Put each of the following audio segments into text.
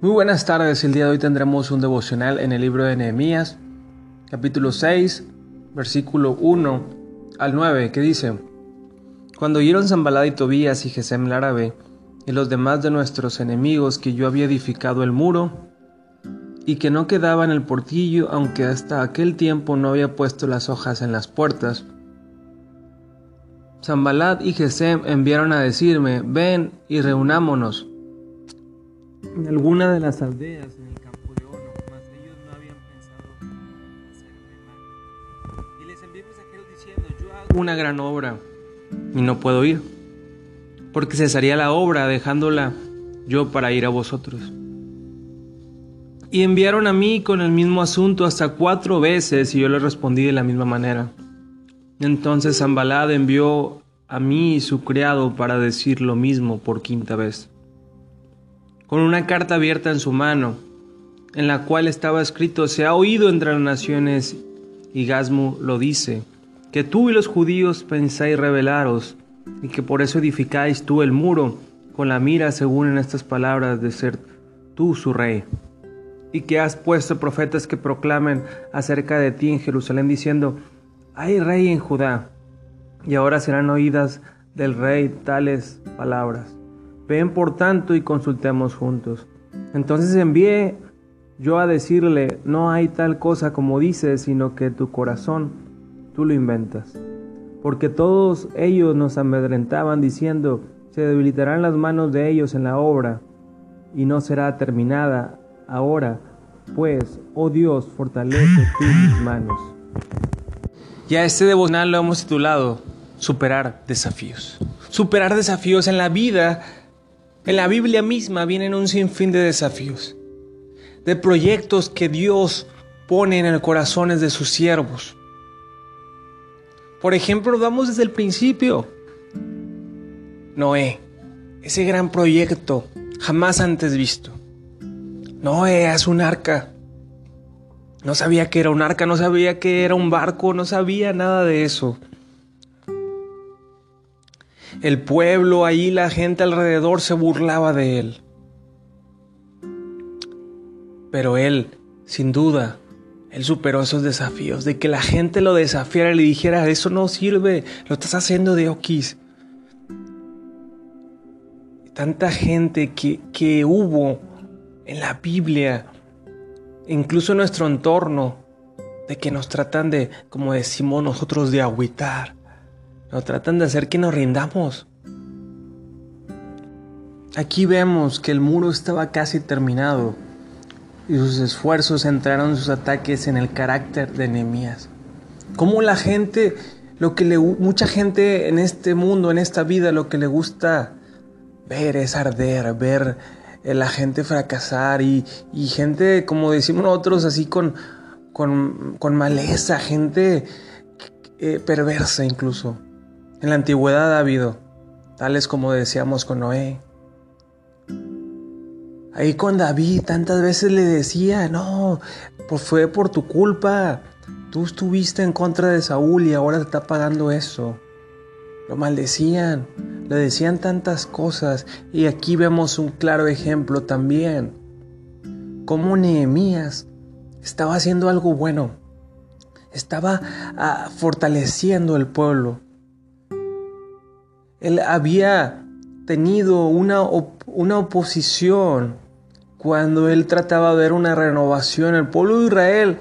Muy buenas tardes, el día de hoy tendremos un devocional en el libro de Nehemías, capítulo 6, versículo 1 al 9, que dice, Cuando oyeron Zambalada y Tobías y Gesem el árabe y los demás de nuestros enemigos que yo había edificado el muro, y que no quedaba en el portillo, aunque hasta aquel tiempo no había puesto las hojas en las puertas, Zambalad y Gesem enviaron a decirme, ven y reunámonos en alguna de las aldeas en el campo de Ono, mas ellos no habían pensado hacerme mal. Y les envié mensajeros diciendo, yo hago una gran obra y no puedo ir, porque cesaría la obra dejándola yo para ir a vosotros. Y enviaron a mí con el mismo asunto hasta cuatro veces y yo les respondí de la misma manera. Entonces Zambalad envió a mí y su criado para decir lo mismo por quinta vez con una carta abierta en su mano, en la cual estaba escrito, se ha oído entre las naciones, y Gasmu lo dice, que tú y los judíos pensáis rebelaros, y que por eso edificáis tú el muro, con la mira según en estas palabras de ser tú su rey, y que has puesto profetas que proclamen acerca de ti en Jerusalén diciendo, hay rey en Judá, y ahora serán oídas del rey tales palabras. Ven por tanto y consultemos juntos. Entonces envié yo a decirle, no hay tal cosa como dices, sino que tu corazón tú lo inventas. Porque todos ellos nos amedrentaban diciendo, se debilitarán las manos de ellos en la obra y no será terminada ahora, pues, oh Dios, fortalece tus manos. Ya este devocional lo hemos titulado Superar desafíos. Superar desafíos en la vida en la Biblia misma vienen un sinfín de desafíos, de proyectos que Dios pone en el corazones de sus siervos. Por ejemplo, damos desde el principio. Noé, ese gran proyecto jamás antes visto. Noé es un arca. No sabía que era un arca, no sabía que era un barco, no sabía nada de eso el pueblo, ahí la gente alrededor se burlaba de él. Pero él, sin duda, él superó esos desafíos, de que la gente lo desafiara y le dijera, eso no sirve, lo estás haciendo de oquis. Tanta gente que, que hubo en la Biblia, incluso en nuestro entorno, de que nos tratan de, como decimos nosotros, de agüitar. Nos tratan de hacer que nos rindamos. Aquí vemos que el muro estaba casi terminado y sus esfuerzos centraron sus ataques en el carácter de Nehemías. Como la gente, lo que le, mucha gente en este mundo, en esta vida, lo que le gusta ver es arder, ver a la gente fracasar y, gente, como decimos nosotros, así con, con, maleza, gente eh, perversa incluso. En la antigüedad ha habido, tales como decíamos con Noé. Ahí con David tantas veces le decía, no, pues fue por tu culpa. Tú estuviste en contra de Saúl y ahora te está pagando eso. Lo maldecían, le decían tantas cosas y aquí vemos un claro ejemplo también. Cómo Nehemías estaba haciendo algo bueno, estaba ah, fortaleciendo el pueblo, él había tenido una, una oposición cuando él trataba de ver una renovación. El pueblo de Israel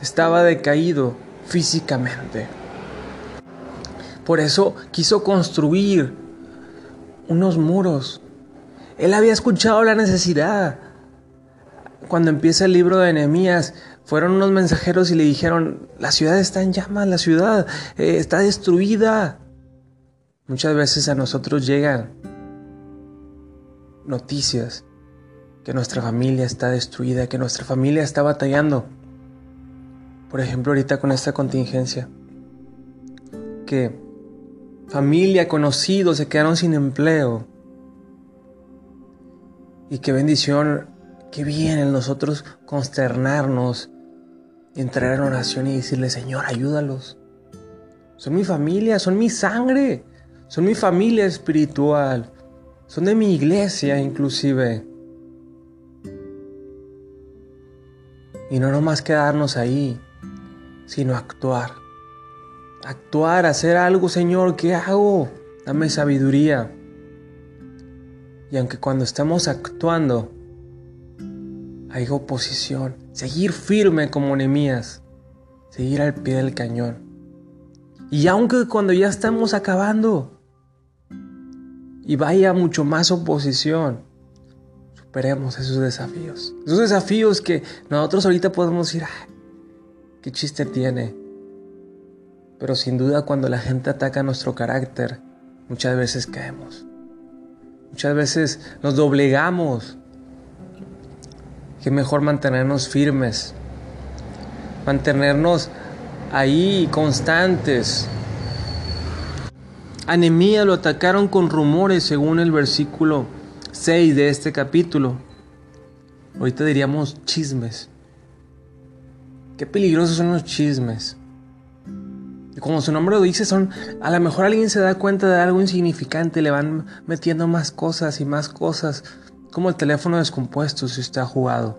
estaba decaído físicamente. Por eso quiso construir unos muros. Él había escuchado la necesidad. Cuando empieza el libro de Nehemías, fueron unos mensajeros y le dijeron, la ciudad está en llamas, la ciudad eh, está destruida. Muchas veces a nosotros llegan noticias que nuestra familia está destruida, que nuestra familia está batallando. Por ejemplo, ahorita con esta contingencia, que familia, conocidos se quedaron sin empleo. Y qué bendición, qué bien en nosotros consternarnos, entrar en oración y decirle, Señor, ayúdalos. Son mi familia, son mi sangre son mi familia espiritual, son de mi iglesia inclusive. Y no nomás quedarnos ahí, sino actuar. Actuar, hacer algo, Señor, ¿qué hago? Dame sabiduría. Y aunque cuando estamos actuando hay oposición, seguir firme como Nehemías, seguir al pie del cañón. Y aunque cuando ya estamos acabando, y vaya mucho más oposición, superemos esos desafíos. Esos desafíos que nosotros ahorita podemos decir, qué chiste tiene. Pero sin duda cuando la gente ataca nuestro carácter, muchas veces caemos. Muchas veces nos doblegamos. Que mejor mantenernos firmes. Mantenernos ahí constantes. A lo atacaron con rumores según el versículo 6 de este capítulo. Ahorita diríamos chismes. Qué peligrosos son los chismes. como su nombre lo dice, son a lo mejor alguien se da cuenta de algo insignificante, le van metiendo más cosas y más cosas, como el teléfono descompuesto si usted ha jugado.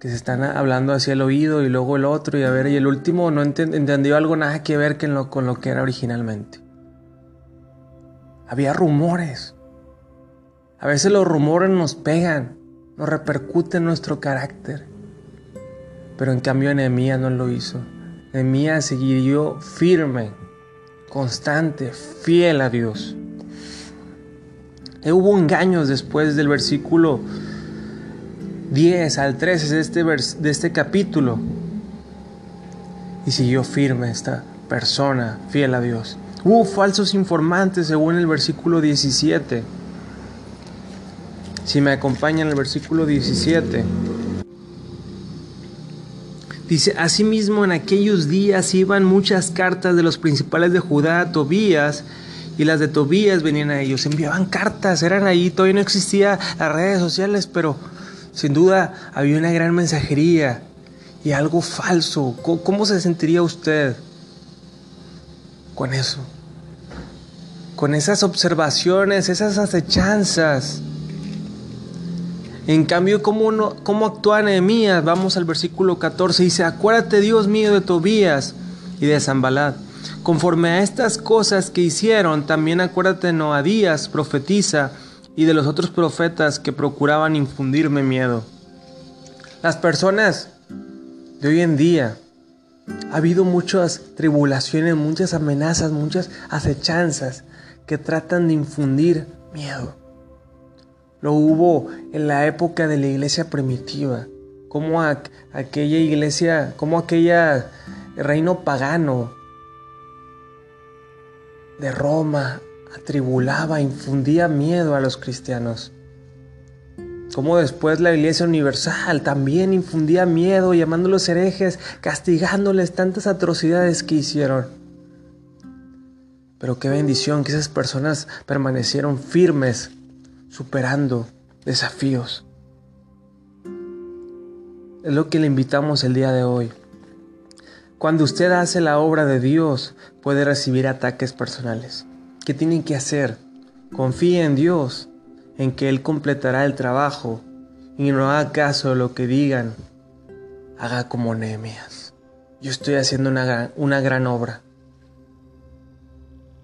Que se están hablando hacia el oído y luego el otro y a ver, y el último no entendió algo nada que ver con lo que era originalmente. Había rumores. A veces los rumores nos pegan, nos repercuten en nuestro carácter. Pero en cambio Nehemías no lo hizo. Nehemías siguió firme, constante, fiel a Dios. Hubo engaños después del versículo 10 al 13 de este, de este capítulo. Y siguió firme esta persona, fiel a Dios. Hubo falsos informantes según el versículo 17. Si me acompañan el versículo 17. Dice, asimismo en aquellos días iban muchas cartas de los principales de Judá a Tobías y las de Tobías venían a ellos. Enviaban cartas, eran ahí, todavía no existía las redes sociales, pero sin duda había una gran mensajería y algo falso. ¿Cómo se sentiría usted con eso? Con esas observaciones, esas acechanzas. En cambio, ¿cómo, no, cómo actúa Nehemías? Vamos al versículo 14. Dice, acuérdate Dios mío de Tobías y de Zambalad. Conforme a estas cosas que hicieron, también acuérdate de Noadías, profetiza, y de los otros profetas que procuraban infundirme miedo. Las personas de hoy en día, ha habido muchas tribulaciones, muchas amenazas, muchas acechanzas que tratan de infundir miedo. Lo hubo en la época de la iglesia primitiva, como aquella iglesia, como aquella reino pagano de Roma atribulaba, infundía miedo a los cristianos. Como después la iglesia universal también infundía miedo, llamándolos herejes, castigándoles tantas atrocidades que hicieron. Pero qué bendición que esas personas permanecieron firmes superando desafíos. Es lo que le invitamos el día de hoy. Cuando usted hace la obra de Dios, puede recibir ataques personales. ¿Qué tienen que hacer? Confíe en Dios, en que Él completará el trabajo y no haga caso de lo que digan. Haga como Nehemías. Yo estoy haciendo una una gran obra.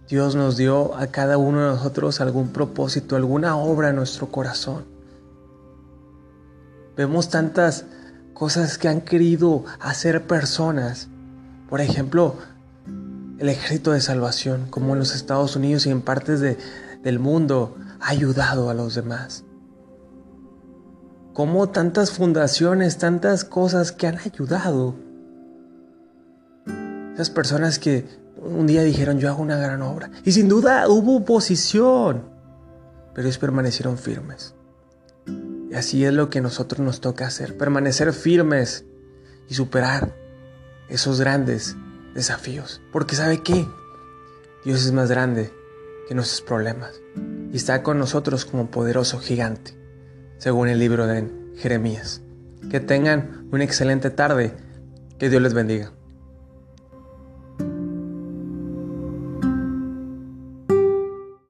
Dios nos dio a cada uno de nosotros algún propósito, alguna obra en nuestro corazón. Vemos tantas cosas que han querido hacer personas. Por ejemplo, el ejército de salvación, como en los Estados Unidos y en partes del mundo, ayudado a los demás. Como tantas fundaciones, tantas cosas que han ayudado. Esas personas que un día dijeron, yo hago una gran obra. Y sin duda hubo oposición, pero ellos permanecieron firmes. Y así es lo que a nosotros nos toca hacer, permanecer firmes y superar esos grandes desafíos. Porque ¿sabe qué? Dios es más grande que nuestros problemas y está con nosotros como poderoso gigante, según el libro de Jeremías. Que tengan una excelente tarde, que Dios les bendiga.